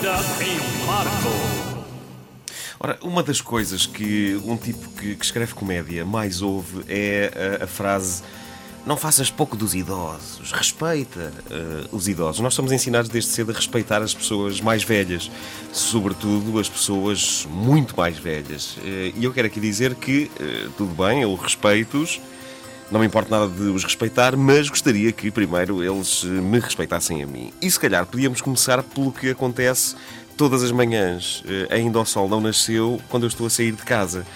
Vida em Marco. Ora, uma das coisas que um tipo que, que escreve comédia mais ouve é a, a frase não faças pouco dos idosos, respeita uh, os idosos. Nós somos ensinados desde cedo a respeitar as pessoas mais velhas, sobretudo as pessoas muito mais velhas. Uh, e eu quero aqui dizer que, uh, tudo bem, eu respeito-os, não me importa nada de os respeitar, mas gostaria que primeiro eles me respeitassem a mim. E se calhar podíamos começar pelo que acontece todas as manhãs, ainda o sol não nasceu, quando eu estou a sair de casa.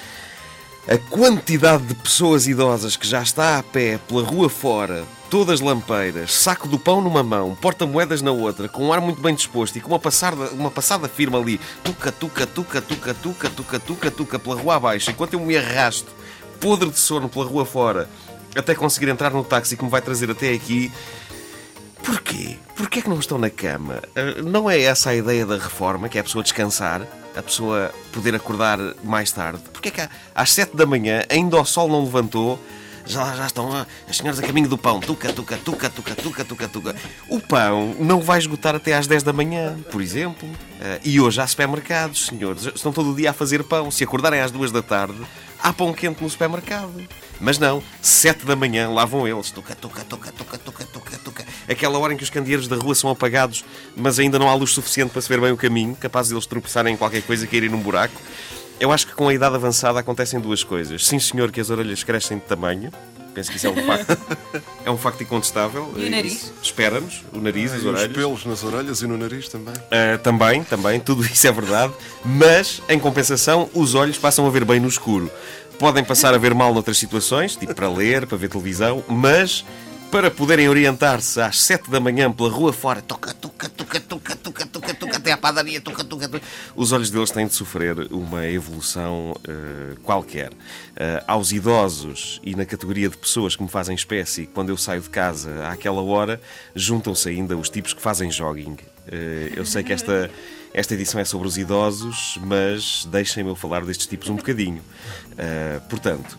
A quantidade de pessoas idosas que já está a pé pela rua fora, todas lampeiras, saco do pão numa mão, porta-moedas na outra, com um ar muito bem disposto e com uma passada, uma passada firme ali, tuca, tuca, tuca, tuca, tuca, tuca, tuca, tuca, pela rua abaixo, enquanto eu me arrasto, podre de sono pela rua fora, até conseguir entrar no táxi que me vai trazer até aqui. Porquê? Porquê é que não estão na cama? Não é essa a ideia da reforma, que é a pessoa descansar? a pessoa poder acordar mais tarde? Porque é que às 7 da manhã ainda o sol não levantou? Já, já estão as senhoras a caminho do pão. Tuca, tuca, tuca, tuca, tuca, tuca, tuca. O pão não vai esgotar até às 10 da manhã, por exemplo. Eh, e hoje há supermercados, senhores. Estão todo o dia a fazer pão. Se acordarem às 2 da tarde, há pão quente no supermercado. Mas não, 7 da manhã lá vão eles. Tuca, tuca, tuca, tuca, tuca, tuca, tuca. Aquela hora em que os candeeiros da rua são apagados, mas ainda não há luz suficiente para se ver bem o caminho, capaz de eles tropeçarem em qualquer coisa e caírem num buraco. Eu acho que com a idade avançada acontecem duas coisas. Sim, senhor, que as orelhas crescem de tamanho. Penso que isso é um facto. é um facto incontestável. E o nariz? Espera-nos, o nariz, e as os orelhas. pelos nas orelhas e no nariz também. Uh, também, também, tudo isso é verdade. Mas, em compensação, os olhos passam a ver bem no escuro. Podem passar a ver mal noutras situações, tipo para ler, para ver televisão, mas para poderem orientar-se às 7 da manhã pela rua fora, toca, toca, toca, até à padaria, toca, toca, toca. Os olhos deles têm de sofrer uma evolução uh, qualquer. Uh, aos idosos e na categoria de pessoas que me fazem espécie, quando eu saio de casa àquela hora, juntam-se ainda os tipos que fazem jogging. Uh, eu sei que esta, esta edição é sobre os idosos, mas deixem-me eu falar destes tipos um bocadinho. portanto,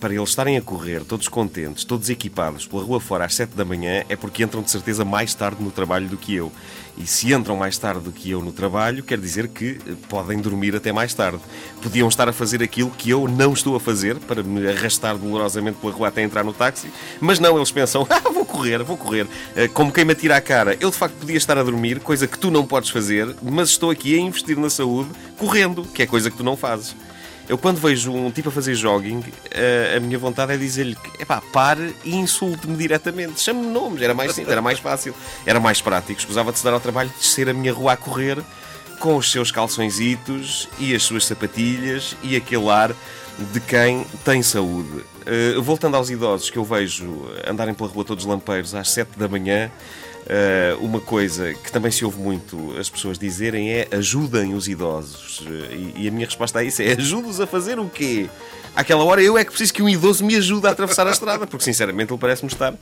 para eles estarem a correr, todos contentes, todos equipados, pela rua fora às 7 da manhã, é porque entram de certeza mais tarde no trabalho do que eu. E se entram mais tarde do que eu no trabalho, quer dizer que eh, podem dormir até mais tarde. Podiam estar a fazer aquilo que eu não estou a fazer, para me arrastar dolorosamente pela rua até entrar no táxi, mas não, eles pensam, ah, vou correr, vou correr. Eh, como quem me atira à cara. Eu de facto podia estar a dormir, coisa que tu não podes fazer, mas estou aqui a investir na saúde, correndo, que é coisa que tu não fazes. Eu, quando vejo um tipo a fazer jogging, a, a minha vontade é dizer-lhe: pá, pare e insulte-me diretamente. Chame-me nomes, era mais simples, era mais fácil, era mais prático. Escusava de se dar ao trabalho de descer a minha rua a correr com os seus calçõezitos e as suas sapatilhas e aquele ar de quem tem saúde. Uh, voltando aos idosos que eu vejo andarem pela rua todos lampeiros às 7 da manhã, Uh, uma coisa que também se ouve muito as pessoas dizerem é ajudem os idosos. Uh, e, e, a minha resposta a isso é ajude-os a fazer o quê? Àquela hora eu é que preciso que um idoso me ajude a atravessar a estrada, porque sinceramente ele parece-me estar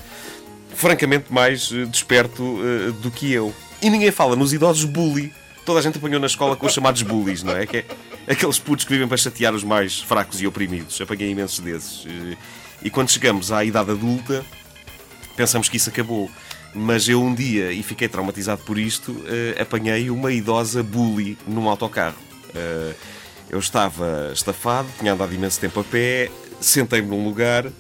francamente mais uh, desperto do que eu. E ninguém fala nos idosos bully. Toda a gente apanhou na escola com os chamados bullies, não é? Que é aqueles putos que vivem para chatear os mais fracos e oprimidos. Apanhei imensos desses. E quando chegamos à idade adulta, pensamos que isso acabou. Mas eu um dia, e fiquei traumatizado por isto, uh, apanhei uma idosa bully num autocarro. Uh, eu estava estafado, tinha andado imenso tempo a pé, sentei-me num lugar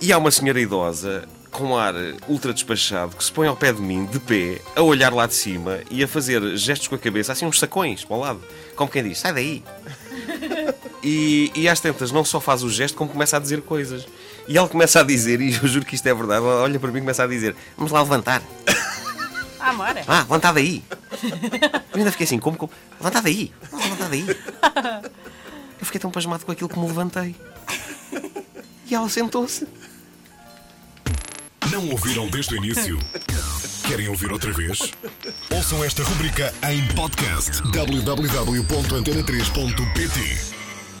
e há uma senhora idosa com ar ultra despachado que se põe ao pé de mim, de pé, a olhar lá de cima e a fazer gestos com a cabeça, assim uns sacões para o lado. Como quem diz, sai daí. E, e às tantas não só faz o gesto, como começa a dizer coisas. E ela começa a dizer, e eu juro que isto é verdade, ela olha para mim e começa a dizer: Vamos lá levantar. Ah, bora. Ah, levanta daí. Eu ainda fiquei assim: Como? como? Levanta daí. Levanta daí. Eu fiquei tão pasmado com aquilo que me levantei. E ela sentou-se. Não ouviram desde o início? Querem ouvir outra vez? Ouçam esta rubrica em podcast: www.antena3.pt.